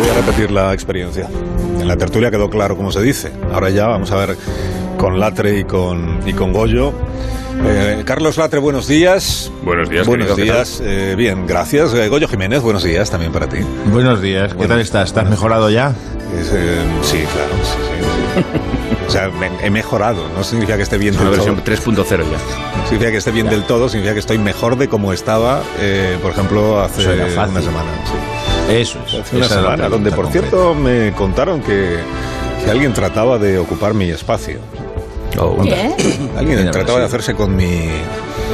voy a repetir la experiencia. En la tertulia quedó claro cómo se dice. Ahora ya vamos a ver con Latre y con, y con Goyo. Eh, Carlos Latre, buenos días. Buenos días, Buenos querido, ¿qué días. Eh, bien, gracias. Eh, Goyo Jiménez, buenos días también para ti. Buenos días, ¿qué tal estás? ¿Estás mejorado ya? Es, eh, sí, claro. sí, sí, sí. O sea, me- he mejorado. No significa que esté bien Es una del todo. versión 3.0 ya. Significa que esté bien del todo. Significa que estoy mejor de como estaba, eh, por ejemplo, hace una semana. Eso es. Hace una semana, donde por concreta. cierto me contaron que, que alguien trataba de ocupar mi espacio. ¿Qué? Alguien trataba de hacerse con mi,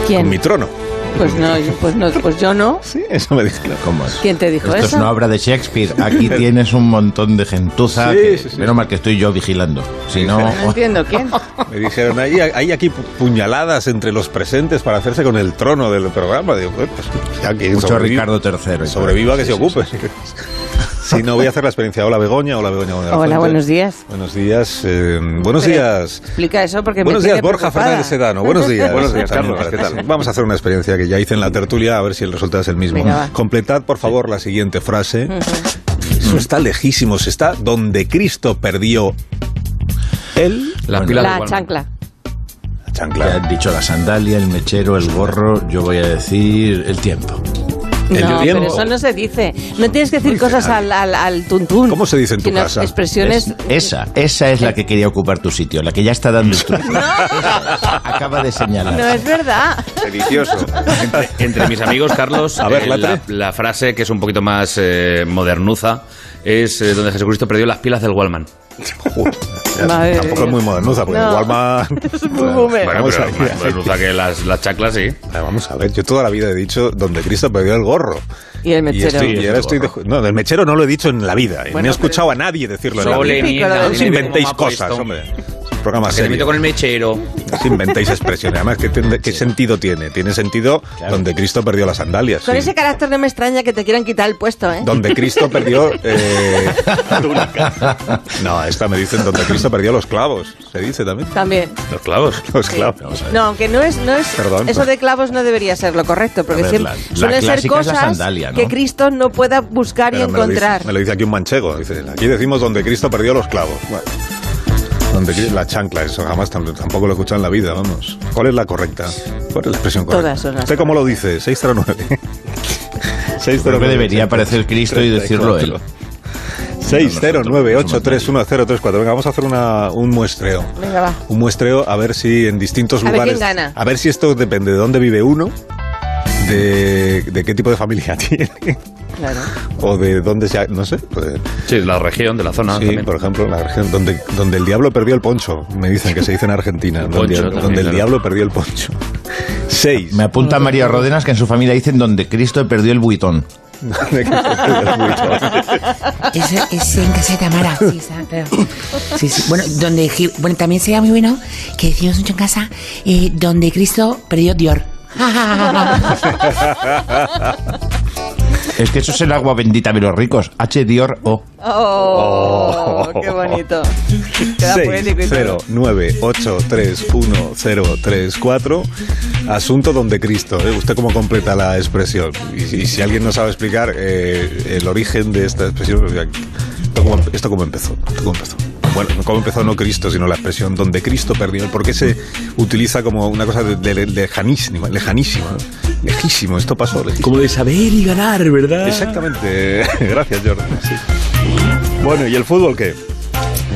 ¿Quién? con mi trono. Pues no, yo- pues no, pues yo no. Sí, eso me dijeron. ¿Cómo es? ¿Quién te dijo Esto eso? es una obra de Shakespeare. Aquí tienes un montón de gentuza. Sí, que- sí, sí. Menos mal que estoy yo vigilando. Si no. No entiendo quién. Me dijeron, hay, hay aquí pu- puñaladas entre los presentes para hacerse con el trono del programa. Digo, pues, pues, ya que Mucho sobreviva- Ricardo III. Sobreviva que se Sí, sí, ocupe. sí. Si no, voy a hacer la experiencia. Hola Begoña, hola Begoña. Hola, Fuente. buenos días. Buenos días. eh, buenos Pero días. Explica eso porque Buenos me días, Borja preocupada. Fernández Sedano. Buenos días. Buenos días, Carlos, ¿qué tal? Vamos a hacer una experiencia que ya hice en la tertulia, a ver si el resultado es el mismo. Venga. Completad, por favor, la siguiente frase. Eso está lejísimos. Está donde Cristo perdió él. La Bueno, pila de La chancla. La Ya chancla. has dicho la sandalia, el mechero, el gorro. Yo voy a decir el tiempo. No, pero eso no se dice. No tienes que decir cosas al, al, al tuntún. ¿Cómo se dice en tu Sino casa? Expresiones. Esa, esa es la que quería ocupar tu sitio, la que ya está dando tu Acaba de señalar. No es verdad. Delicioso. Entre, entre mis amigos, Carlos, A ver, eh, Latre. la, la frase que es un poquito más eh, modernuza es eh, donde Jesucristo perdió las pilas del Wallman. Madre Tampoco es muy modernuza, porque No. Walmart... Es muy boomer. Bueno, Vamos pero a ver. más modernuza que las, las chaclas, sí. Vamos a ver, yo toda la vida he dicho donde Cristo perdió el gorro. Y el mechero. estoy- y ahora estoy de no, del mechero no lo he dicho en la vida. Bueno, no he escuchado a nadie decirlo en la vida. mierda, No os inventéis cosas, hombre. Es un programa Que se meto con el mechero. No os inventéis expresiones. Además, ¿qué, sentido tiene? Tiene sentido donde Cristo perdió las sandalias. Con sí. ese carácter no me extraña que te quieran quitar el puesto, ¿eh? Donde Cristo perdió... eh, no, esta me dicen donde Cristo perdió los clavos. Se dice también. También. Los clavos. Los Sí. clavos. No, aunque no es, no es Perdón. eso de clavos no debería ser lo correcto, porque ver, siempre la- la suelen ser cosas sandalia, ¿no? que Cristo no pueda buscar y Pero me lo, dice, encontrar. me lo dice aquí un manchego. Dice, aquí decimos donde Cristo perdió los clavos. Bueno, donde Cri- la chancla, eso jamás tam- tampoco lo he escuchado en la vida, vamos. ¿Cuál es la correcta? ¿Cuál es la expresión correcta? Todas son las ¿Usted cómo lo dice? 609. 609. Creo que debería aparecer Cristo y decirlo él. 609831034. Venga, vamos a hacer una, un muestreo. Venga, va. Un muestreo a ver si en distintos A ver lugares. quién gana. A ver si esto depende de dónde vive uno, de, de qué tipo de familia tiene, Claro. o de dónde se. ha- No sé. pues, Sí, la región, de la zona. Sí, también. por ejemplo, la región donde, donde el diablo perdió el poncho, me dicen que se dice en Argentina, donde, el claro. diablo perdió el poncho. Seis. Me apunta María Rodenas que en su familia dicen donde Cristo perdió el buitón. Eso es en casa de Tamara, sí. Sí, sí. Bueno, donde, bueno, también sería muy bueno que decimos mucho en casa, eh, donde Cristo perdió Dior. Es que eso es el agua bendita de los ricos. H. Dior O. Oh, qué bonito. Queda poético y todo. 609831034 Asunto donde Cristo. ¿eh? ¿Usted cómo completa la expresión? Y, y si alguien no sabe explicar eh, el origen de esta expresión, ¿esto cómo, esto cómo empezó? ¿Esto cómo empezó? Bueno, cómo empezó no Cristo, sino la expresión donde Cristo perdió. ¿Por qué se utiliza como una cosa de, de- lejanísima, lejanísima, ¿no? lejísimo? Esto pasó. lejísimo. Como de saber y ganar, ¿verdad? Exactamente. Gracias, Jordan. Sí. Bueno, ¿y el fútbol qué?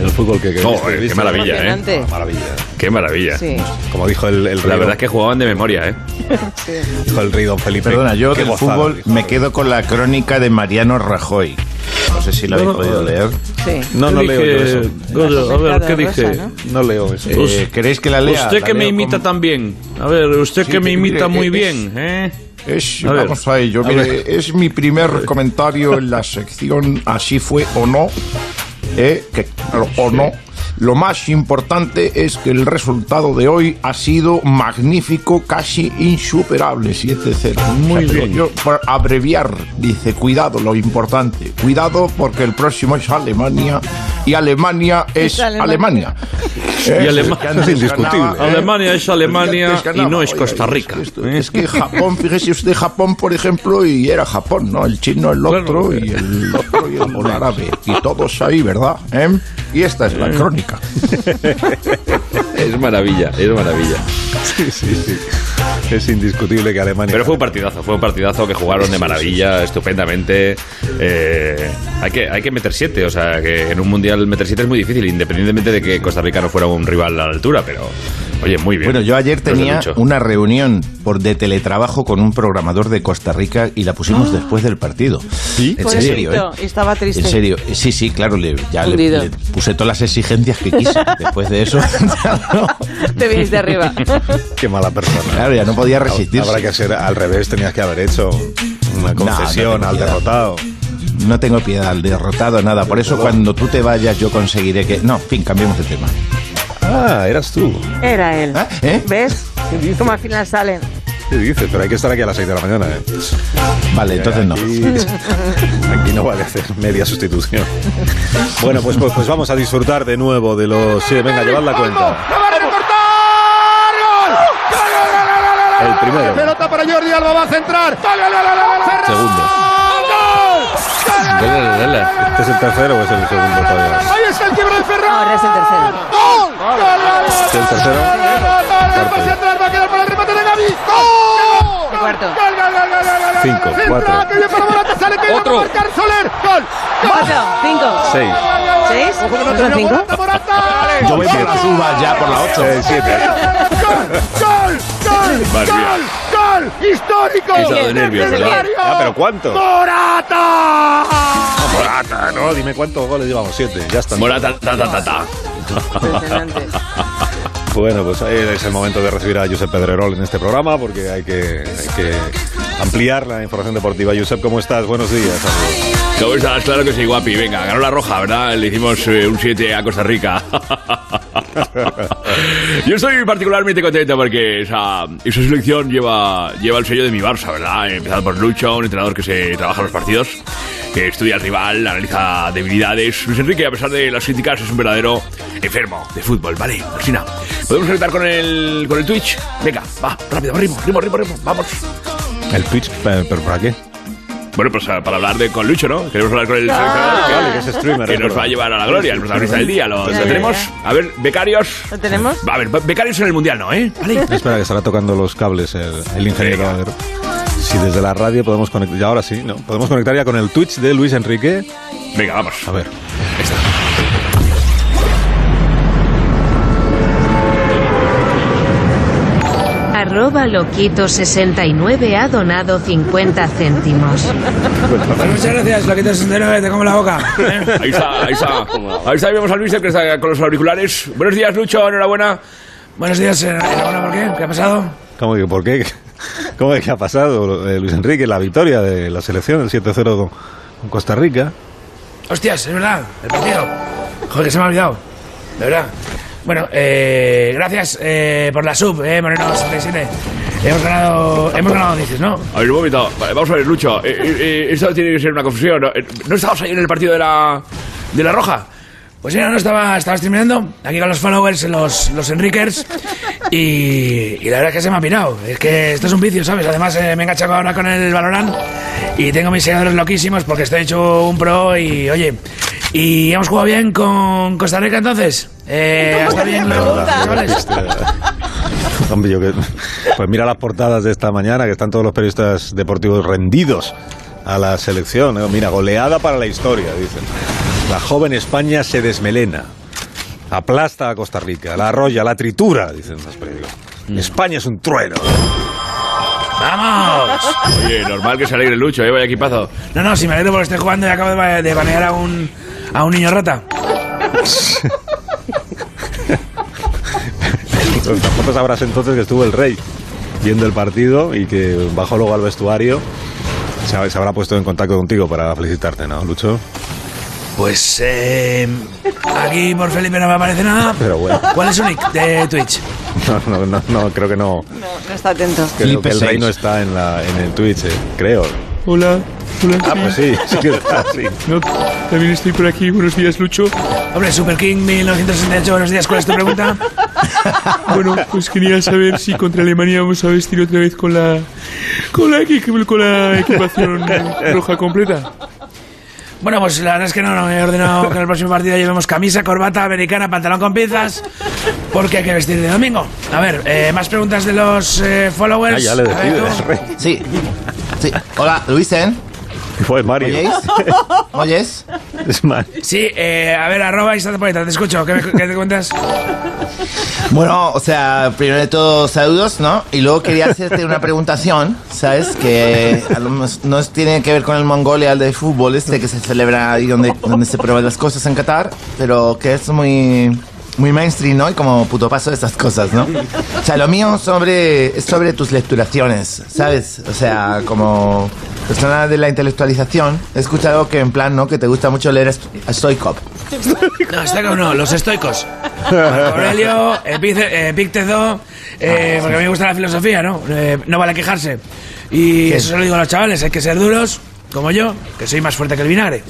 ¿El fútbol qué? ¿Qué Oh, viste? qué maravilla, ¿eh? Maravilla. Qué maravilla. Sí. Como dijo el, el rey. La don- verdad es que jugaban de memoria, ¿eh? dijo el rey don Felipe. Perdona, yo del gozada, fútbol dijo. me quedo con la crónica de Mariano Rajoy. No sé si la habéis No, podido leer. Sí. No, no ¿Qué leo yo eso. Goyo? a ver, ¿qué Rosa, dije? ¿no? No leo eso. Eh, ¿Queréis que la lea? Usted La que me imita con- tan bien. A ver, usted Sí, que me que imita mire, muy es- bien, ¿eh? Es, A ver. vamos a ello. A Mire, ver. es mi primer comentario en la sección Así fue o no. Eh, que, o no. Lo más importante es que el resultado de hoy ha sido magnífico, casi insuperable, 7-0. Muy bien. Yo, por abreviar, dice, cuidado, lo importante. Cuidado porque el próximo es Alemania y Alemania es, Es Alemania. Alemania. Y Alema- que antes es indiscutible. ganaba, ¿eh? Alemania es Alemania Y ganaba. y no es Costa Rica. Es que, esto- es que Japón, fíjese usted Japón, por ejemplo, y era Japón, ¿no? El chino, el otro, y el otro y el árabe. Y todos ahí, ¿verdad? ¿Eh? Y esta es la crónica. Es maravilla, es maravilla. Sí, sí, sí. Es indiscutible que Alemania. Pero fue un partidazo, fue un partidazo que jugaron de maravilla, estupendamente. Eh, hay, que, hay que meter siete, o sea, que en un mundial meter siete es muy difícil, independientemente de que Costa Rica no fuera un rival a la altura, pero oye, muy bien. Bueno, yo ayer tenía una reunión por de teletrabajo con un programador de Costa Rica y la pusimos después del partido. ¿Sí? En serio, ¿eh? Estaba triste. En serio, sí, sí, claro, le, ya le, puse todas las exigencias que quise. Después de eso, ya no, Te viniste arriba. Qué mala persona. claro, ya no podía resistirse. Habrá que ser al revés, tenías que haber hecho una concesión tengo al piedad. derrotado. No tengo piedad al derrotado, nada. Por eso cuando tú te vayas yo conseguiré que... No, en fin, cambiemos de tema. Ah, eras tú. Era él. ¿Ah? ¿Eh? ¿Ves? Como al final salen. ¿Qué dices? Pero hay que estar aquí a las 6 de la mañana, ¿eh? Vale, entonces no. Aquí, aquí no vale hacer media sustitución. Bueno, pues, pues, pues vamos a disfrutar de nuevo de los... Sí, venga, llevad la cuenta. El primero. Pelota para Jordi Alba, va a centrar. Segundo. ¿Este es el tercero o es el segundo todavía? Ahí está el quiebre de Ferran. Ahora es el tercero. ¡Gol! ¡Gol, gol, gol! ¿Es el tercero? Cuarto. Pase atrás, va a quedar para el remate de Gaby. ¡Gol! El cuarto. ¡Gol, gol, gol, gol, gol, gol! Cinco, cuatro. que viene para Morata, sale que Otro. va a marcar Soler. ¡Gol! Cuatro, cinco, Seis. seis, Ojo que no ¿no son termina cinco? Yo voy por las uvas ya por la 8. Eh, siete. ¡Gol! ¡Gol! ¡Gol! ¡Gol! ¡Gol! ¡Histórico! De nervios, ¿verdad? ¡Necesario! Ah, pero ¿cuántos? ¡Morata! Morata, no, dime cuántos goles llevamos, siete, ya está. Morata, ta, ta, ta, ta. Impresionante. Bueno, pues ahí es el momento de recibir a Josep Pedrerol en este programa porque hay que, hay que ampliar la información deportiva. Josep, ¿cómo estás? Buenos días. amigo. ¿Cómo estás? Claro que sí, guapi. Venga, ganó la roja, ¿verdad? Le hicimos eh, un 7 a Costa Rica. Yo estoy particularmente contento porque esa, esa selección lleva, lleva el sello de mi Barça, ¿verdad? Empezado por Lucho, un entrenador que se trabaja los partidos, que estudia al rival, analiza debilidades. Luis Enrique, a pesar de las críticas, es un verdadero enfermo de fútbol, ¿vale? Alcina, ¿podemos conectar con el, con el Twitch? Venga, va, rápido, ritmo, ritmo, ritmo, ritmo, vamos. El Twitch, pero ¿para qué? Bueno, pues para hablar de, con Lucho, ¿no? Queremos hablar con el seleccionador que- vale, que es streamer, que nos va a llevar a la gloria, el protagonista del día. Lo, Ya, lo ya, tenemos. A ver, becarios. ¿Lo tenemos? A ver, be- becarios en el mundial, ¿no? ¿Eh? Vale. Espera, que estará tocando los cables el, el ingeniero. Si desde la radio podemos conectar, ya ahora sí, ¿no? Podemos conectar ya con el Twitch de Luis Enrique. Venga, vamos. A ver. Arroba Loquito69 ha donado 50 céntimos. Muchas gracias, Loquito 69, te como la boca. Ahí está, ahí está. Ahí está, y vemos a Luis que está con los auriculares. Buenos días, Lucho, enhorabuena. Buenos días, enhorabuena, ¿por qué? ¿Qué ha pasado? ¿Cómo que por qué? ¿Cómo que qué ha pasado, eh, Luis Enrique? La victoria de la selección, el 7-0 con, con Costa Rica. Hostias, es verdad, el partido. Joder, que se me ha olvidado. De verdad. Bueno, eh, gracias eh, por la sub, eh, Moreno 67. Hemos ganado, hemos ganado, dices, ¿no? A ver, un momento. Vale, vamos a ver, Lucho. Eh, eh, eh, esto tiene que ser una confusión. ¿No, Eh, ¿no estabas ahí en el partido de la, de la Roja? Pues sí, no, no, estaba, estaba streameando aquí con los followers, los, los Enriquers, y, y la verdad es que se me ha pirado. Es que esto es un vicio, ¿sabes? Además, eh, me he enganchado ahora con el Valorant y tengo mis seguidores loquísimos porque estoy hecho un pro y, oye, ¿y hemos jugado bien con Costa Rica entonces? Eh, ¿Está bien los chavales? Hombre, yo que- pues mira las portadas de esta mañana, que están todos los periodistas deportivos rendidos a la selección. ¿eh? Mira, goleada para la historia, dicen. La joven España se desmelena. Aplasta a Costa Rica, la arrolla, la tritura, dicen los periódicos. España es un trueno. ¡Vamos! Oye, normal que se alegre Lucho, ¿eh? Vaya equipazo. No, no, si me alegro porque estoy jugando y acabo de, ba- de banear a un, a un niño rata. Pues tampoco sabrás entonces que estuvo el rey viendo el partido y que bajó luego al vestuario. Se habrá puesto en contacto contigo para felicitarte, ¿no, Lucho? Pues eh, aquí por Felipe no me aparece nada. Pero bueno. ¿Cuál es su nick de Twitch? No, no, no, no, creo que no. No, no está atento. Creo Felipe que el rey seis. no está en, la, en el Twitch, eh, creo. Hola, hola. Ah, pues sí, sí que está, sí. No, también estoy por aquí. Buenos días, Lucho. Hombre, Super King 1968, buenos días, ¿cuál es tu pregunta? Bueno, pues quería saber si contra Alemania vamos a vestir otra vez con la con la, con la equipación roja completa. Bueno, pues la verdad es que no, no he ordenado que en el próximo partido llevemos camisa, corbata, americana, pantalón con pinzas, porque hay que vestir de domingo. A ver, eh, más preguntas de los eh, followers. Ah, ya le decides. Sí. Sí. Hola, Luisen. Fue Mario. ¿Oyéis? ¿Oyes? Es mal. Sí, eh, a ver, arroba y te escucho, ¿qué, me- qué te cuentas? Bueno, o sea, primero de todo, saludos, ¿no? Y luego quería hacerte una preguntación, ¿sabes? Que a lo mejor no tiene que ver con el Mongolia de fútbol, este que se celebra ahí donde, donde se prueban las cosas en Qatar, pero que es muy, muy mainstream, ¿no? Y como puto paso de estas cosas, ¿no? O sea, lo mío sobre, es sobre tus lecturaciones, ¿sabes? O sea, como persona de la intelectualización, he escuchado que en plan, ¿no? Que te gusta mucho leer a Stoikov. No, como no, los estoicos. Marco Aurelio, Epice- Epicteto, eh, porque a mí me gusta la filosofía, ¿no? Eh, no vale quejarse. Y eso se lo digo a los chavales, hay que ser duros, como yo, que soy más fuerte que el vinagre.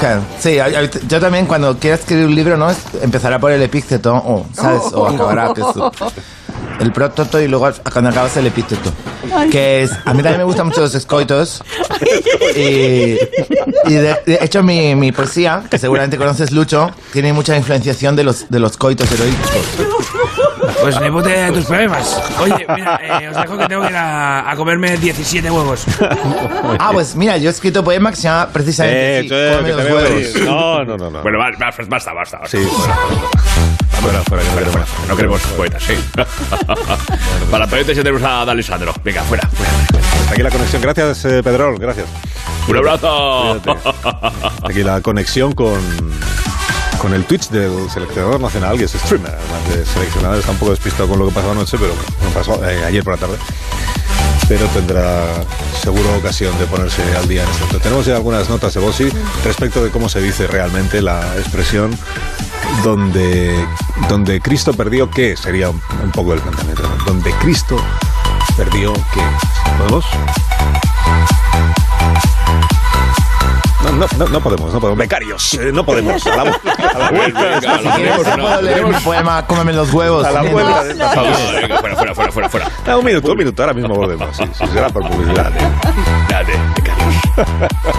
Claro, sí, yo también cuando quiera escribir un libro, ¿no? Empezará por el epícteto, o, ¿sabes? O acabará que es el prótoto y luego cuando acabas el epíteto. Que es, a mí también me gustan mucho los escoitos. Y, y de, de hecho mi, mi poesía, que seguramente conoces Lucho, tiene mucha influenciación de los, de los coitos heroicos. Pues ni puta idea de tus problemas. Oye, mira, eh, os dejo que tengo que ir a, a comerme 17 huevos. Ah, pues mira, yo he escrito poema que se llama precisamente Eh, que Cómeme te los huevos. No, no, no, no. Bueno, va- basta, basta. basta. Sí, fuera. Fuera, fuera, que no queremos. No queremos poetas, sí. Para poetas ya tenemos a D'Alessandro. Venga, fuera, fuera. Aquí la conexión. Gracias, eh, Pedrol. Gracias. Un abrazo. Cuídate. Aquí la conexión con, con el Twitch del seleccionador nacional, que es streamer, además de seleccionador. Está un poco despistado con lo que pasó anoche, pero bueno, pasó eh, ayer por la tarde. Pero tendrá seguro ocasión de ponerse al día en esto. Tenemos ya algunas notas de Bossi respecto de cómo se dice realmente la expresión donde, donde Cristo perdió qué, sería un, poco el planteamiento. Donde Cristo perdió qué. ¿Podemos? No, no, no, no podemos, no podemos. Becarios, eh, no podemos. A la, vu- a la vuelta. Leer mi poema, cómeme los huevos. A la vuelta de esta pausa. Venga, fuera, fuera, fuera, fuera, fuera. Ah, un minuto, un minuto, ahora mismo volvemos. Sí, sí, será por publicidad. Dale, becarios.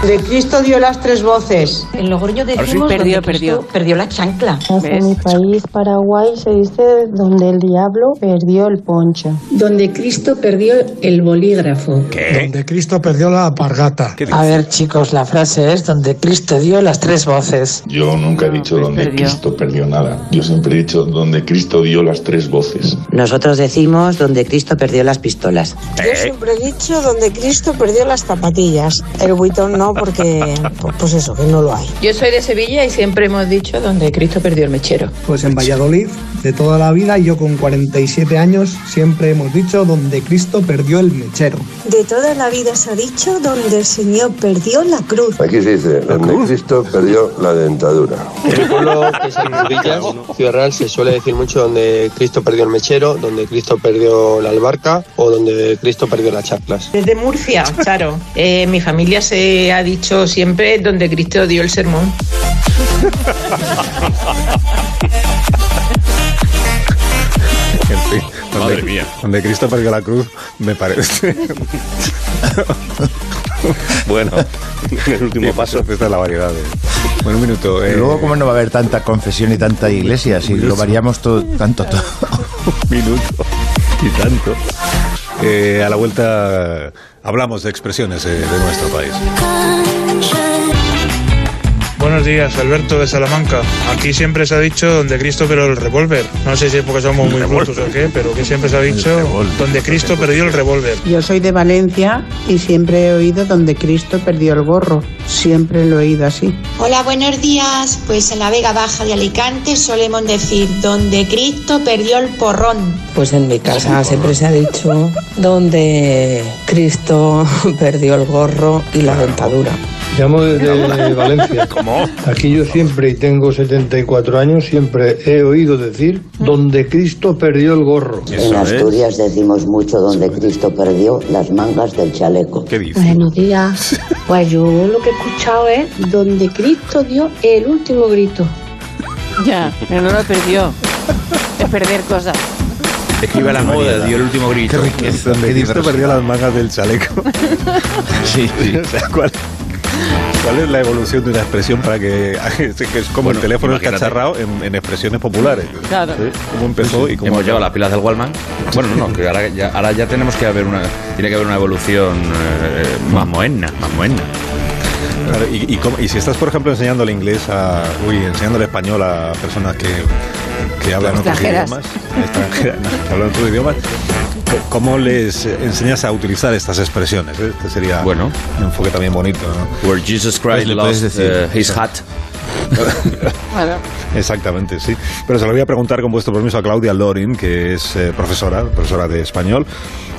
De Cristo dio las tres voces. En Logroño sí. decimos Perdió, donde Cristo perdió. perdió la chancla. En mi país, Paraguay, se dice donde el diablo perdió el poncho. Donde Cristo perdió el bolígrafo. Donde Cristo perdió la alpargata. ¿Qué A ver, chicos, la frase es donde Cristo dio las tres voces. Yo nunca he dicho donde perdió. Cristo perdió nada. Yo siempre he dicho donde Cristo dio las tres voces. Nosotros decimos donde Cristo perdió las pistolas. Yo siempre he dicho donde Cristo perdió las zapatillas. El buitón no, porque, pues, eso, que no lo hay. Yo soy de Sevilla y siempre hemos dicho donde Cristo perdió el mechero. Pues en Valladolid, de toda la vida, y yo con 47 años, siempre hemos dicho donde Cristo perdió el mechero. De toda la vida se ha dicho donde el Señor perdió la cruz. Aquí se dice donde Cristo perdió la dentadura. En mi pueblo, que es en Rubillas, Ciudad Real, se suele decir mucho donde Cristo perdió el mechero, donde Cristo perdió la albarca o donde Cristo perdió las chaclas. Desde Murcia, claro. Eh, mi familia se ha dicho siempre donde Cristo dio el sermón. Madre mía. donde Cristo perdió la cruz, me parece. bueno, En el último sí, paso. Esta es la variedad. De... Bueno, un minuto. Y eh, luego, ¿cómo no va a haber tanta confesión y tanta iglesia si lo variamos todo, tanto todo? minuto y tanto. Eh, a la vuelta hablamos de expresiones eh, de nuestro país. Buenos días, Alberto de Salamanca. Aquí siempre se ha dicho donde Cristo perdió el revólver. No sé si es porque somos muy brutos o qué, pero que siempre se ha dicho donde Cristo perdió el revólver. Yo soy de Valencia y siempre he oído donde Cristo perdió el gorro. Siempre lo he oído así. Hola, buenos días. Pues en la Vega Baja de Alicante solemos decir donde Cristo perdió el porrón. Pues en mi casa siempre se ha dicho donde Cristo perdió el gorro y la dentadura. Llamo desde Valencia. ¿Cómo? Aquí yo siempre, y tengo 74 años, siempre he oído decir, donde Cristo perdió el gorro. En Asturias decimos mucho donde Cristo perdió las mangas del chaleco. ¿Qué dice? Buenos días. Pues yo lo que he escuchado es donde Cristo dio el último grito. Ya, pero no lo perdió. Es perder cosas. Es que iba a la moda, dio el último grito. Donde Cristo perdió las mangas del chaleco. Sí, sí. O sea, ¿cuál, cuál es la evolución de una expresión para que, que es como Bueno, el teléfono escacharrado en, en expresiones populares? Claro. ¿Sí? ¿Cómo empezó y cómo Hemos llevado las pilas del Wallman. Bueno, no, no, que ahora ya, ahora ya tenemos que haber una, tiene que haber una evolución eh, más moderna, más moderna. Claro, y, y cómo- y si estás, por ejemplo, enseñándole inglés a. Uy, enseñándole español a personas que, que hablan otros idiomas. Extranjeras, no, que hablan otros idiomas. ¿Cómo les enseñas a utilizar estas expresiones? eh? Este sería Bueno. un enfoque también bonito. ¿no? Where Jesus Pues Christ le puedes lost decir. eh, his hat. Exactamente, sí. Pero se lo voy a preguntar con vuestro permiso a Claudia Lorin, que es eh, profesora, profesora de español,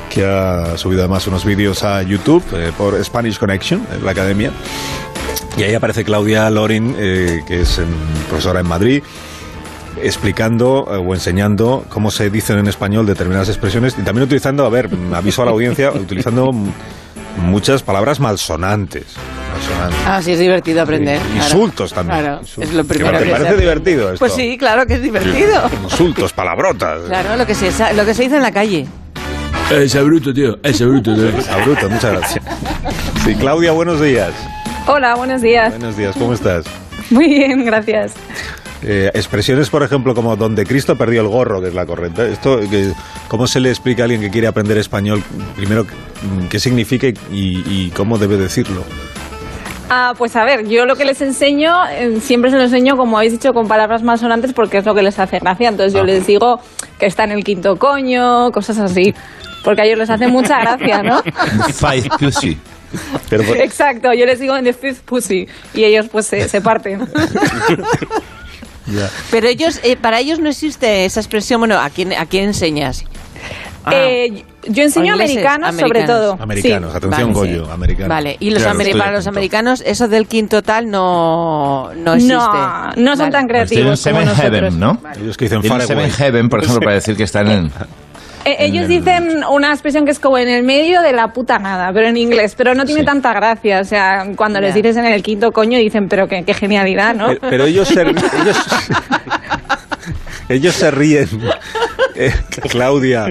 que ha subido además unos vídeos a YouTube eh, por Spanish Connection, en la academia. Y ahí aparece Claudia Lorin, eh, que es em, profesora en Madrid, explicando eh, o enseñando cómo se dicen en español determinadas expresiones y también utilizando, a ver, aviso a la audiencia, utilizando mm, muchas palabras malsonantes. malsonantes. Ah, sí, es divertido aprender. claro. Insultos también. Claro, Insultos. es lo primero ¿Te que parece divertido esto? Pues sí, claro que es divertido. Insultos, palabrotas. Claro, lo que se, lo que se dice en la calle. Ese bruto, tío, ese bruto. tío. A bruto, muchas gracias. Sí, Claudia, buenos días. Hola, buenos días. Buenos días, ¿cómo estás? Muy bien, gracias. Eh, expresiones, por ejemplo, como donde Cristo perdió el gorro, que es la correcta. Esto, que- ¿Cómo se le explica a alguien que quiere aprender español? Primero, mm, ¿qué significa y, y cómo debe decirlo? Ah, pues a ver, yo lo que les enseño, eh, siempre se lo enseño, como habéis dicho, con palabras más sonantes porque es lo que les hace gracia. Entonces yo les digo que está en el quinto coño, cosas así. Porque a ellos les hace mucha gracia, ¿no? Five pussy. Pero, por- Exacto, yo les digo en the fifth pussy y ellos pues se, se parten. ya. Pero ellos, eh, para ellos no existe esa expresión. Bueno, ¿a quién, a quién enseñas? Ah. Eh, yo enseño ¿O ingleses? americanos, sobre Americanos. todo. Americanos, Sí. atención, Vale, Goyo, americanos. Vale, y los Claro, para los americanos eso del quinto tal no, no existe. No, no son tan Estoy en creativos como Seven nosotros. Heaven, ¿no? Ellos que dicen Seven. Heaven, por ejemplo, para decir que están en... Eh, ellos dicen una expresión que es como en el medio de la puta nada, pero en inglés, pero no tiene Sí. tanta gracia. O sea, cuando les dices en el quinto coño dicen, pero qué, qué genialidad, ¿no? Pero, pero ellos se, ellos, ellos se ríen. Eh, Claudia,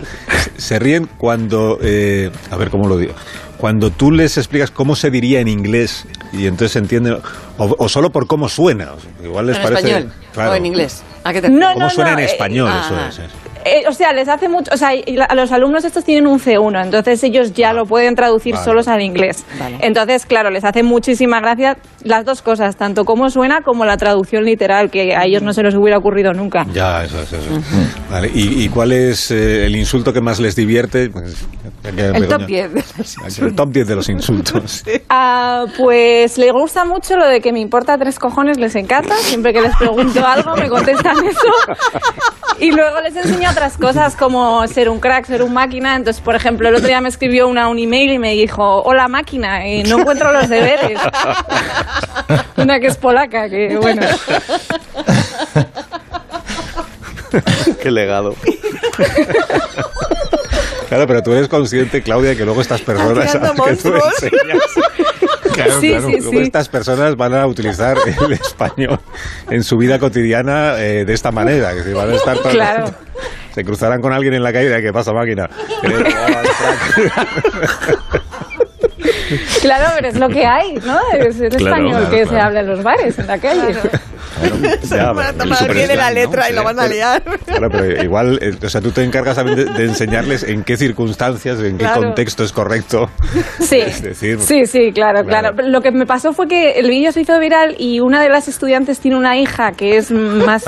se ríen cuando, eh, a ver cómo lo digo, cuando tú les explicas cómo se diría en inglés y entonces entienden, o, o solo por cómo suena. igual les ¿En parece, español claro, o en inglés? ¿A qué te No, ¿Cómo no, suena no, en eh, español? ah, eso ah. es, es. Eh, o sea, les hace mucho, o sea, a los alumnos estos tienen un C1, entonces ellos ya lo pueden traducir Vale. solos al inglés. Vale. Entonces, claro, les hace muchísima gracia las dos cosas, tanto cómo suena como la traducción literal, que a ellos no se les hubiera ocurrido nunca. Ya, eso es, eso es. Vale, ¿y, y cuál es eh, el insulto que más les divierte? Pues, El top Begoña- 10 de El top 10 de los insultos. Ah, pues les gusta mucho lo de que me importa tres cojones, les encanta. Siempre que les pregunto algo me contestan eso. Y luego les enseño otras cosas como ser un crack, ser un máquina. Entonces, por ejemplo, el otro día me escribió una un email y me dijo, hola máquina, y no encuentro los deberes. Una que es polaca, que bueno. Qué legado. Claro, pero tú eres consciente, Claudia, que luego estas personas Haciendo a las que tú enseñas, claro, Sí, claro, sí, luego sí. estas personas van a utilizar el español en su vida cotidiana eh, de esta manera, que si van a estar todos- Claro. se cruzarán con alguien en la calle, ¿qué pasa, máquina? Eh, Claro, pero es lo que hay, ¿no? Es el Claro, español claro, que se habla en los bares, en la calle. ya, Van a tomar superstar, bien de la ¿no? letra y lo van a liar. Claro, pero igual, eh, o sea, tú te encargas también de, de enseñarles en qué circunstancias, en qué Claro. contexto es correcto. Sí, Es decir, sí, sí, claro, Claro. claro, Lo que me pasó fue que el vídeo se hizo viral y una de las estudiantes tiene una hija que es más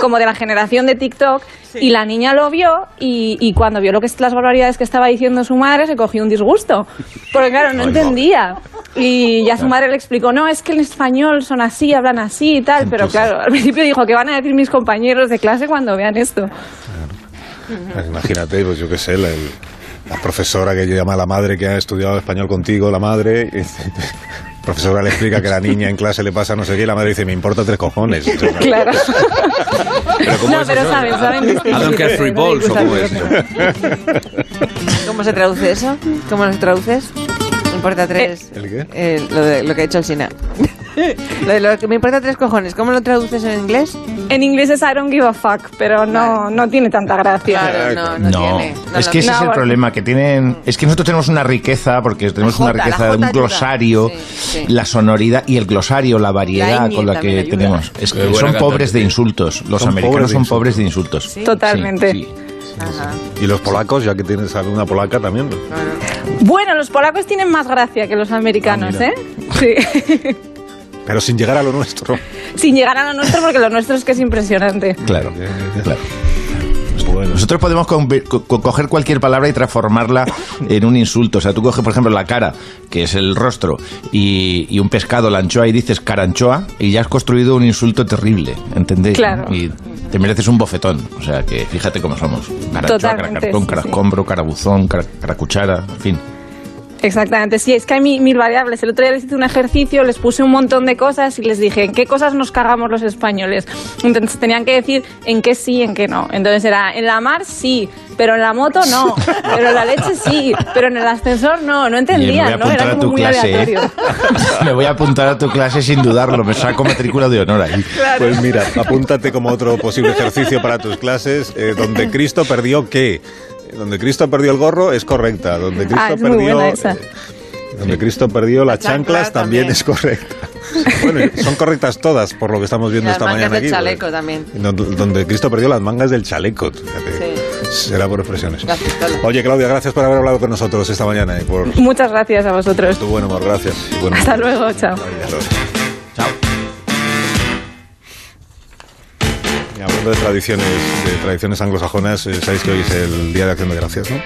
como de la generación de TikTok y la niña lo vio y, y cuando vio lo que es las barbaridades que estaba diciendo su madre se cogió un disgusto. Porque claro, no Ay, entendía. Y ya su madre le explicó, no, es que en español son así, hablan así y tal. Pero claro, al principio dijo, que van a decir mis compañeros de clase cuando vean esto? Pues imagínate, pues yo qué sé, la, el- la profesora que llama a la madre que ha estudiado español contigo, la madre, y profesora le explica que la niña en clase le pasa no sé qué y la madre dice, me importa tres cojones. Claro. ¿cómo no, es pero eso? saben, saben I don't care free balls, ¿o cómo es? ¿Cómo se traduce eso? ¿Cómo lo traduces? Me importa tres. ¿El qué? Eh, lo, de- lo que ha hecho el Sina. lo de lo que me importa tres cojones. ¿Cómo lo traduces en inglés? En inglés es I don't give a fuck, pero no, no tiene tanta gracia. Claro, no, no, No, tiene. No, es no, que ese no, es el bueno. problema, que tienen... Es que nosotros tenemos una riqueza, porque tenemos una riqueza de un glosario, Sí, sí. la sonoridad y el glosario, la variedad con la que ayuda. tenemos. Es que son pobres de insultos. Los Son americanos pobres son pobres de insultos. Totalmente. Sí, sí. Ajá. Y los polacos, ya que tienes alguna polaca también. ¿no? Bueno, los polacos tienen más gracia que los americanos, Ah, ¿eh? Sí. Pero sin llegar a lo nuestro. Sin llegar a lo nuestro, porque lo nuestro es que es impresionante. Claro, claro. Nosotros podemos co- co- coger cualquier palabra y transformarla en un insulto. O sea, tú coges, por ejemplo, la cara, que es el rostro, y, y un pescado, la anchoa, y dices caranchoa, y ya has construido un insulto terrible, ¿entendéis? Claro. Y te mereces un bofetón. O sea, que fíjate cómo somos. Caranchoa, cara Totalmente, cartón, sí, cara sí. escombro, cara buzón, cara, cara cuchara, en fin. Exactamente, sí, es que hay mi- mil variables. El otro día les hice un ejercicio, les puse un montón de cosas y les dije en qué cosas nos cagamos los españoles. Entonces tenían que decir en qué sí, en qué no. Entonces era en la mar sí, pero en la moto no, pero en la leche sí, pero en el ascensor no. No Y me voy a entendían, ¿no? apuntar Era a como tu muy clase, ¿eh? aleatorio. me voy a apuntar a tu clase sin dudarlo. Me saco matrícula de honor ahí. Pues mira, apúntate como otro posible ejercicio para tus clases. eh, donde Cristo perdió qué. Donde Cristo perdió el gorro es correcta. Donde Cristo Ah, es muy perdió. buena esa. eh, donde Cristo perdió las chanclas chanclas también, también. es correcta. Bueno, son correctas todas por lo que estamos viendo Las esta mangas mañana del aquí. chaleco también. Donde, donde Cristo perdió las mangas del chaleco. fíjate. Será por expresiones. Oye, Claudia, gracias por haber hablado con nosotros esta mañana y por Muchas gracias a vosotros. tu buen humor. Gracias. Hasta luego, chao. Chao. Hablando de tradiciones, de tradiciones anglosajonas, eh, sabéis que hoy es el Día de Acción de Gracias, ¿no?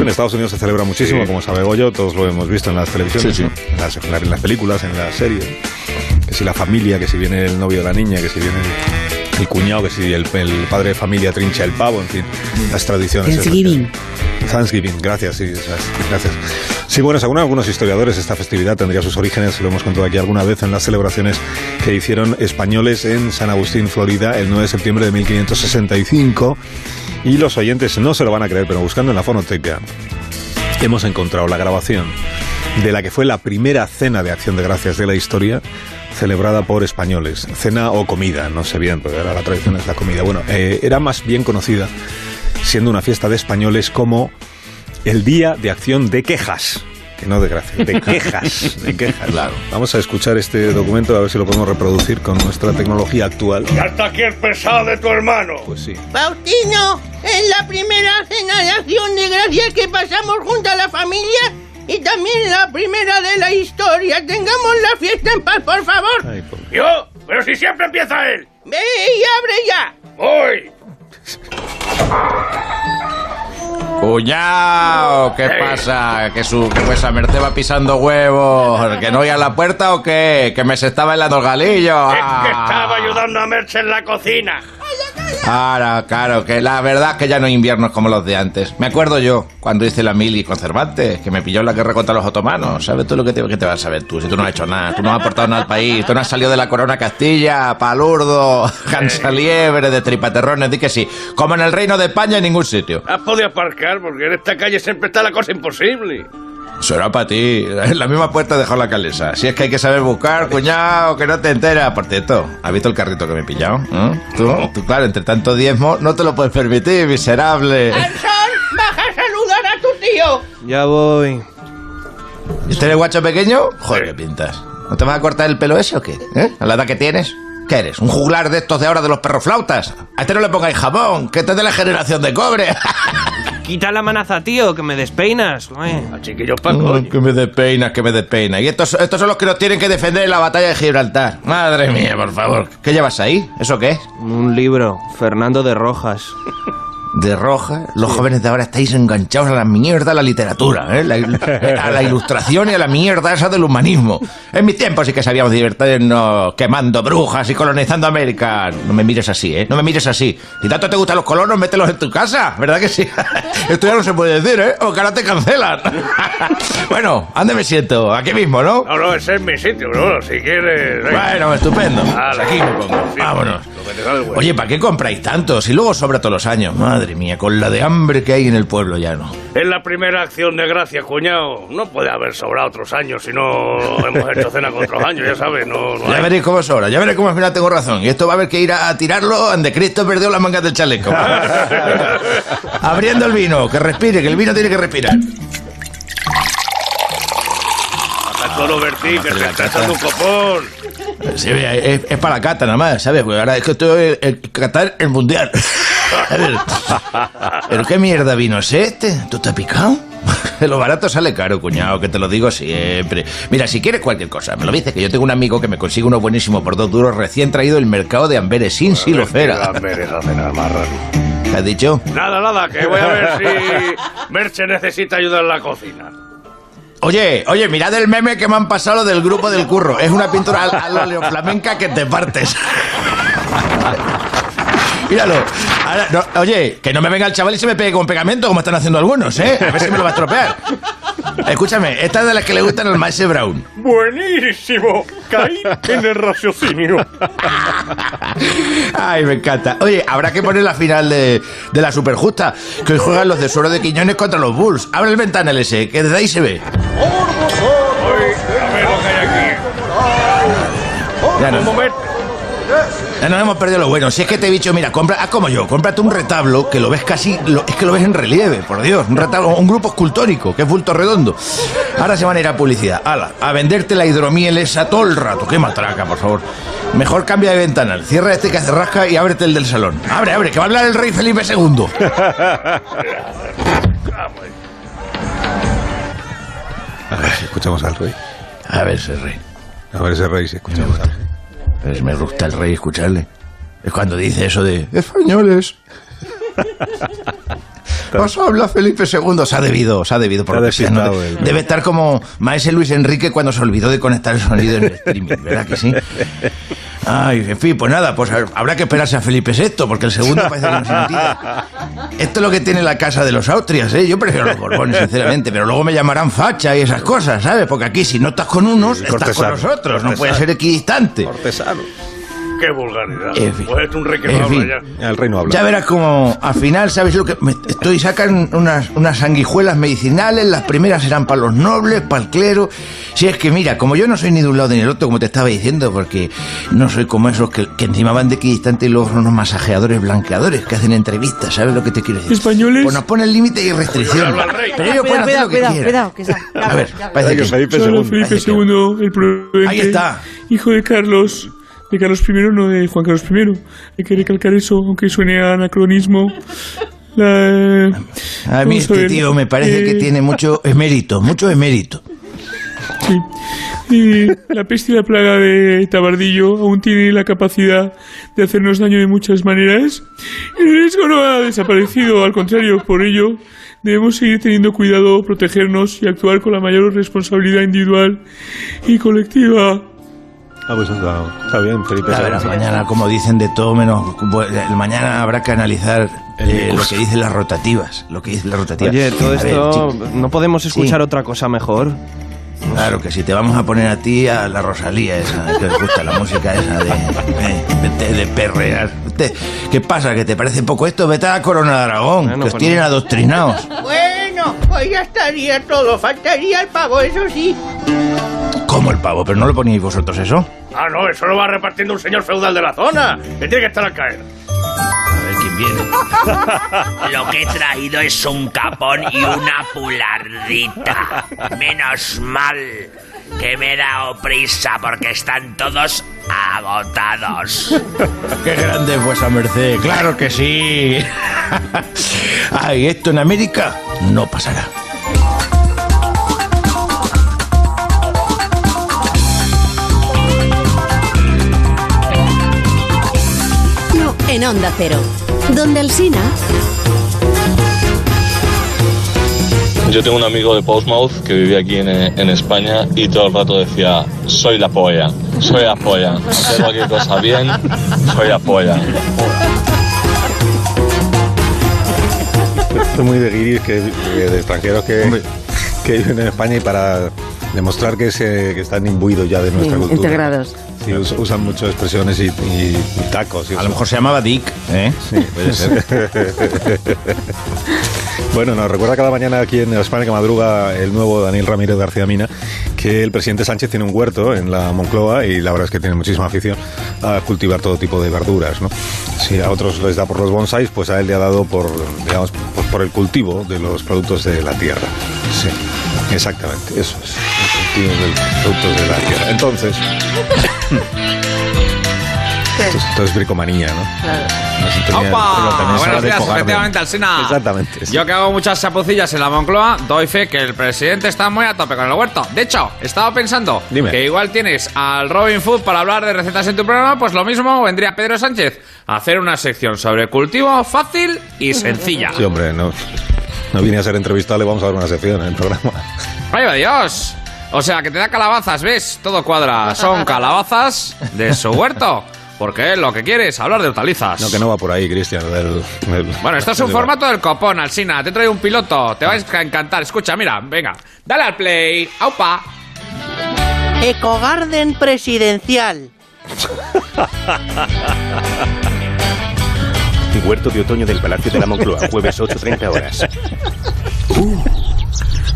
En Estados Unidos se celebra muchísimo, como sabe Goyo, todos lo hemos visto en las televisiones, Sí, sí. ¿no? En, las, en la- en las películas, en las series. Que si la familia, que si viene el novio de la niña, que si viene el, el cuñado, que si el, el padre de familia trincha el pavo, en fin, las tradiciones. Thanksgiving. Thanksgiving, gracias, sí, gracias. Sí, bueno, según algunos historiadores, esta festividad tendría sus orígenes, lo hemos contado aquí alguna vez, en las celebraciones que hicieron españoles en San Agustín, Florida, el 9 de septiembre de 1565. Y los oyentes no se lo van a creer, pero buscando en la fonoteca, hemos encontrado la grabación de la que fue la primera cena de acción de gracias de la historia celebrada por españoles. Cena o comida, no sé bien, porque ahora la tradición es la comida. Bueno, eh, era más bien conocida, siendo una fiesta de españoles, como el Día de Acción de Quejas. Que no de gracias, de quejas, de quejas. Vamos a escuchar este documento a ver si lo podemos reproducir con nuestra tecnología actual. hasta aquí el pesado de tu hermano. Pues sí. Faustino, es la primera cena de acción de gracias que pasamos junto a la familia y también la primera de la historia. Tengamos la fiesta en paz, por favor. Yo, pero si siempre empieza él. Ve y abre ya. Voy. Cuñao, ¿qué pasa? ¿Que su que vuesa merced va pisando huevos? ¿Que no oía la puerta o qué? ¿Que me se estaba helando el galillo? Es que Ah. estaba ayudando a Merche en la cocina. Claro, claro, que la verdad es que ya no hay inviernos como los de antes. Me acuerdo yo, cuando hice la mili con Cervantes, que me pilló en la guerra contra los otomanos. ¿Sabes tú lo que te, que te vas a saber tú? Si tú no has hecho nada, tú no has aportado nada al país, tú no has salido de la corona Castilla, palurdo, cansaliebre, de tripaterrones, di que sí. Como en el reino de España en ningún sitio. Has podido aparcar porque en esta calle siempre está la cosa imposible. Será para ti. En la misma puerta dejó la calesa. Si es que hay que saber buscar, cuñado, que no te enteras. Por cierto, ¿has visto el carrito que me he pillado? ¿Eh? ¿Tú, tú, claro, entre tanto diezmo, no te lo puedes permitir, miserable. Anson, baja a saludar a tu tío. Ya voy. ¿Este eres guacho pequeño? Joder, qué pintas. ¿No te vas a cortar el pelo ese o qué? ¿Eh? ¿A la edad que tienes? ¿Qué eres? ¿Un juglar de estos de ahora de los perroflautas? A este no le pongáis jabón, que este es de la generación de cobre. Quita la manaza, tío, que me despeinas. Chiquillo Ay, que me despeinas, que me despeinas. Y estos, estos son los que nos tienen que defender en la batalla de Gibraltar. Madre mía, por favor. ¿Qué llevas ahí? ¿Eso qué es? Un libro, Fernando de Rojas. De roja. Los jóvenes de ahora estáis enganchados a la mierda de la literatura, ¿eh? La- a la ilustración y a la mierda esa del humanismo. En mis tiempos sí que sabíamos divertirnos quemando brujas y colonizando América. No me mires así, ¿eh? No me mires así. Si tanto te gustan los colonos, mételos en tu casa, ¿verdad que sí? Esto ya no se puede decir, ¿eh? O que ahora te cancelan. bueno, ¿dónde me siento? Aquí mismo, ¿no? No, no, ese es mi sitio, bro. Si quieres. venga. Bueno, estupendo. Vale. Pues aquí me pongo. Vámonos. Oye, ¿para qué compráis tanto? Si luego sobra todos los años. Madre mía, con la de hambre que hay en el pueblo ya no. Es la primera acción de gracia, cuñado. No puede haber sobrado otros años si no hemos hecho cena con otros años, ya sabes. No, no Ya hay. veréis cómo sobra, ya veréis cómo al final tengo razón. Y esto va a haber que ir a, tirarlo donde Cristo perdió las mangas del chaleco. Abriendo el vino, que respire, que el vino tiene que respirar. Bertín, que te está echando un copón. Sí, es, es para la cata nada más, ¿sabes? Porque ahora es que esto es el, Qatar, el mundial. A ver, ¿Pero qué mierda vino es este? ¿Tú te has picado? Lo barato sale caro, cuñado, que te lo digo siempre. Mira, si quieres cualquier cosa, me lo dices, que yo tengo un amigo que me consigue uno buenísimo por dos duros recién traído del mercado de Amberes, sin silofera. Amberes a cenar más raro. ¿Qué has dicho? Nada, nada, que voy a ver si Merche necesita ayuda en la cocina. Oye, oye, mirad el meme que me han pasado del grupo del curro. Es una pintura al, al óleo flamenca que te partes. Míralo. Oye, que no me venga el chaval y se me pegue con pegamento como están haciendo algunos, ¿eh? A ver si me lo va a estropear. Escúchame, esta es de las que le gustan al maese Brown. Buenísimo. Caí en el raciocinio. Ay, me encanta. Oye, habrá que poner la final de, de la Superjusta, que hoy juegan los de Suero de Quiñones contra los Bulls. Abre el ventanal ese, que desde ahí se ve. A ver lo que hay aquí. Ya no. Un momento. Ya nos hemos perdido lo bueno. Si es que te he dicho, mira, compra, haz como yo, cómprate un retablo que lo ves casi, lo- es que lo ves en relieve, por Dios. Un retablo, un grupo escultórico, que es bulto redondo. Ahora se van a ir a publicidad. Ala, a venderte la hidromiel esa todo el rato. Qué matraca, por favor. Mejor cambia de ventanal, cierra este que hace rasca y ábrete el del salón. Abre, abre, que va a hablar el rey Felipe II. A ver si escuchamos al rey. A ver ese rey. A ver ese rey si escuchamos al rey. Pues me gusta el rey escucharle. Es cuando dice eso de españoles. Os habla Felipe II. Se ha debido, se ha debido. Por Se ha Debe estar como Maese Luis Enrique cuando se olvidó de conectar el sonido en el streaming, ¿verdad que sí? Ay, en fin, pues nada, pues habrá que esperarse a Felipe VI, porque el segundo parece que no se. Esto es lo que tiene la casa de los Austrias, ¿eh? Yo prefiero los Borbones, sinceramente, pero luego me llamarán facha y esas cosas, ¿sabes? Porque aquí si no estás con unos, estás con los otros, no puedes ser equidistante. Cortesano. Qué vulgaridad. En fin. Pues es un rey que En no habla fin. ya. El rey no habla. Ya verás como al final, ¿sabes lo que? me- estoy sacan unas, unas sanguijuelas medicinales, las primeras serán para los nobles, para el clero. Si es que mira, como yo no soy ni de un lado ni del otro, como te estaba diciendo, porque no soy como esos que, que encima van de equidistante y luego son unos masajeadores blanqueadores que hacen entrevistas, ¿sabes lo que te quiero decir? ¿Españoles? Pues nos ponen límite y restricción. Pero ellos pueden hacer lo que cuidado, quieran. cuidado, que A ver, parece que... Felipe II, el prudente. Ahí está. Hijo de Carlos. De Carlos I, no de Juan Carlos I. Hay que recalcar eso, aunque suene a anacronismo. La, A mí este tío me parece que eh, tiene mucho emérito, mucho emérito. Sí. Y la peste y la plaga de Tabardillo aún tiene la capacidad de hacernos daño de muchas maneras. El riesgo no ha desaparecido, al contrario, por ello debemos seguir teniendo cuidado, protegernos y actuar con la mayor responsabilidad individual y colectiva. Ah, pues está, está bien, Felipe verás, II. mañana, como dicen de todo menos. bu- el Mañana habrá que analizar eh, lo que dicen las rotativas. Lo que dicen las rotativas. Oye, todo A esto, chico, ¿no podemos escuchar Sí. otra cosa mejor? Claro que si te vamos a poner a ti a la Rosalía, esa que os gusta la música esa de, de, de- de perrear. Te- ¿Qué pasa? ¿Que te parece poco esto? Vete a la Corona de Aragón, Bueno, que os pues tienen adoctrinados. Bueno, pues ya estaría todo. Faltaría el pavo, eso sí. ¿Cómo el pavo? ¿Pero no lo ponéis vosotros eso? Ah, no, eso lo va repartiendo un señor feudal de la zona. Que tiene que estar al caer. A ver quién viene. Lo que he traído es un capón y una pulardita. Menos mal que me he dado prisa porque están todos agotados. ¡Qué grande es vuesa merced! ¡Claro que sí! ¡Ay, esto en América no pasará! No, en Onda Cero. Donde el Sina. Yo tengo un amigo de Portsmouth que vivía aquí en, en España y todo el rato decía, soy la polla, soy la polla, hacer cualquier cosa bien, soy la polla. Esto es muy de guiris que, que de extranjeros que, que viven en España y para demostrar que, se, que están imbuidos ya de nuestra Sí, cultura. integrados. Sí, us- usan mucho expresiones y, y- y tacos. A lo mejor se llamaba Dick, ¿eh? Sí, puede ser. bueno, nos recuerda cada mañana aquí en España que madruga el nuevo Daniel Ramírez García Mina que el presidente Sánchez tiene un huerto en la Moncloa y la verdad es que tiene muchísima afición a cultivar todo tipo de verduras. Si a otros les da por los bonsáis, pues a él le ha dado por, digamos, pues por el cultivo de los productos de la tierra. Sí, exactamente, eso es, el cultivo de los productos de la tierra. Entonces, esto, es- esto es bricomanía, ¿no? La sintonía- ¡Opa! Buenos días, efectivamente, Alsina. Exactamente. sí. Yo que hago muchas chapucillas en la Moncloa, doy fe que el presidente está muy a tope con el huerto. De hecho, estaba pensando Dime. que igual tienes al Robin Food para hablar de recetas en tu programa, pues lo mismo vendría Pedro Sánchez a hacer una sección sobre cultivo fácil y sencilla. Sí, hombre, no, no vine a ser entrevistado, le vamos a dar una sección en el programa. ¡Ay, Dios! O sea, que te da calabazas, ¿ves? Todo cuadra. Son calabazas de su huerto. Porque él lo que quiere es hablar de hortalizas. No, que no va por ahí, Cristian. del- del- Bueno, esto es un formato del copón, Alsina. Te traigo un piloto. Te va a encantar. Escucha, mira, venga. Dale al play. ¡Aupa! Ecogarden presidencial. Huerto de otoño del Palacio de la Moncloa, jueves 8.30 horas. Uh,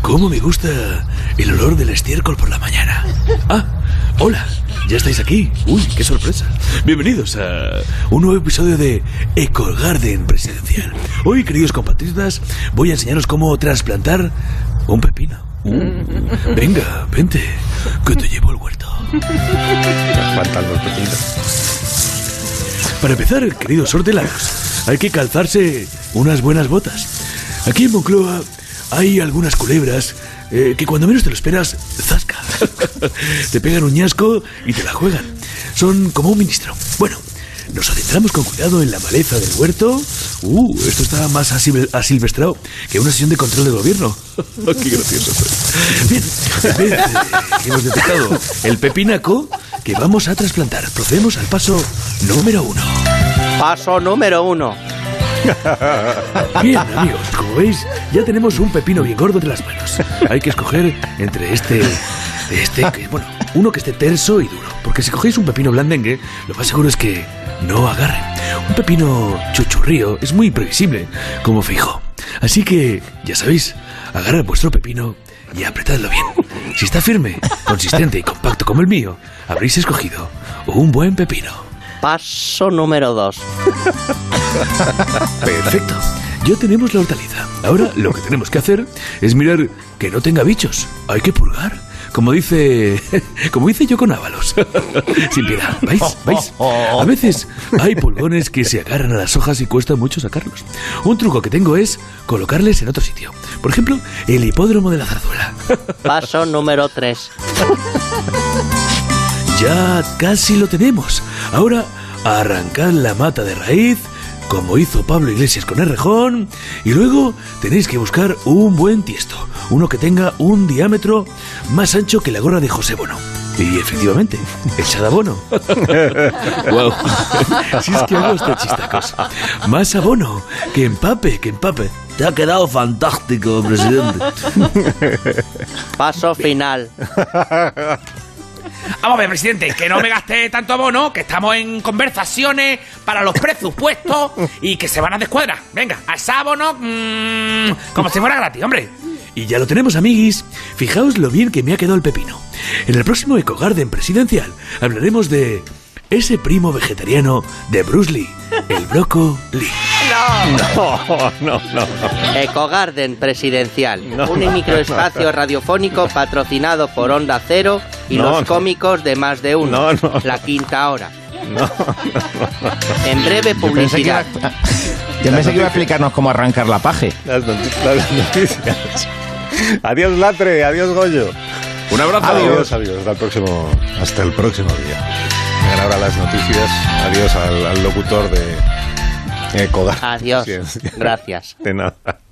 cómo me gusta el olor del estiércol por la mañana. Ah, hola, ya estáis aquí. Uy, qué sorpresa. Bienvenidos a un nuevo episodio de Eco Garden Presidencial. Hoy, queridos compatriotas, voy a enseñaros cómo trasplantar un pepino. Uh, venga, vente, que te llevo al huerto. Trasplantando el pepino. Para empezar, queridos hortelanos, hay que calzarse unas buenas botas. Aquí en Moncloa hay algunas culebras eh, que cuando menos te lo esperas, zasca. Te pegan un ñasco y te la juegan. Son como un ministro. Bueno, nos adentramos con cuidado en la maleza del huerto. Uh, esto está más asil- asilvestrado que una sesión de control de gobierno. Qué gracioso. Bien, en vez de que hemos detectado el pepinaco que vamos a trasplantar. Procedemos al paso número uno. Paso número uno. Bien, amigos, como veis, ya tenemos un pepino bien gordo entre las manos. Hay que escoger entre este. Este, que, bueno, uno que esté terso y duro. Porque si cogéis un pepino blandengue, lo más seguro es que no agarre. Un pepino chuchurrío es muy previsible, como fijo. Así que, ya sabéis, agarrad vuestro pepino y apretadlo bien. Si está firme, consistente y compacto como el mío, habréis escogido un buen pepino. Paso número dos. Perfecto. Ya tenemos la hortaliza. Ahora lo que tenemos que hacer es mirar que no tenga bichos. Hay que purgar. Como dice. Como dice yo con Ábalos. Sin piedad. ¿Vais? ¿Vais? A veces hay pulgones que se agarran a las hojas y cuesta mucho sacarlos. Un truco que tengo es colocarles en otro sitio. Por ejemplo, el hipódromo de la zarzuela. Paso número tres. Ya casi lo tenemos. Ahora, arrancar la mata de raíz, como hizo Pablo Iglesias con el rejón, y luego tenéis que buscar un buen tiesto, uno que tenga un diámetro más ancho que la gorra de José Bono. Y efectivamente, el Chadabono. wow. Si es que hago hasta chistacos. Más abono. Que empape, que empape. Te ha quedado fantástico, presidente. Paso final. Vamos a ver, presidente, que no me gaste tanto abono, que estamos en conversaciones para los presupuestos y que se van a descuadrar. Venga, a ese abono mm, como si fuera gratis, hombre. Y ya lo tenemos, amiguis. Fijaos lo bien que me ha quedado el pepino. En el próximo Eco Garden presidencial hablaremos de ese primo vegetariano de Bruce Lee, el Broco Lee. No, no, no. Ecogarden presidencial. Un microespacio radiofónico patrocinado por Onda Cero y No, los cómicos de más de uno. No, no. La quinta hora. No, En breve publicidad. yo pensé que iba a explicarnos cómo arrancar la paje. Las, noti- las noticias. Adiós, Latre. Adiós, Goyo. Un abrazo. Adiós, adiós. Hasta el próximo, hasta el próximo día. Llegan ahora las noticias. Adiós al, al locutor de Ecogar. Adiós. Gracias. De nada.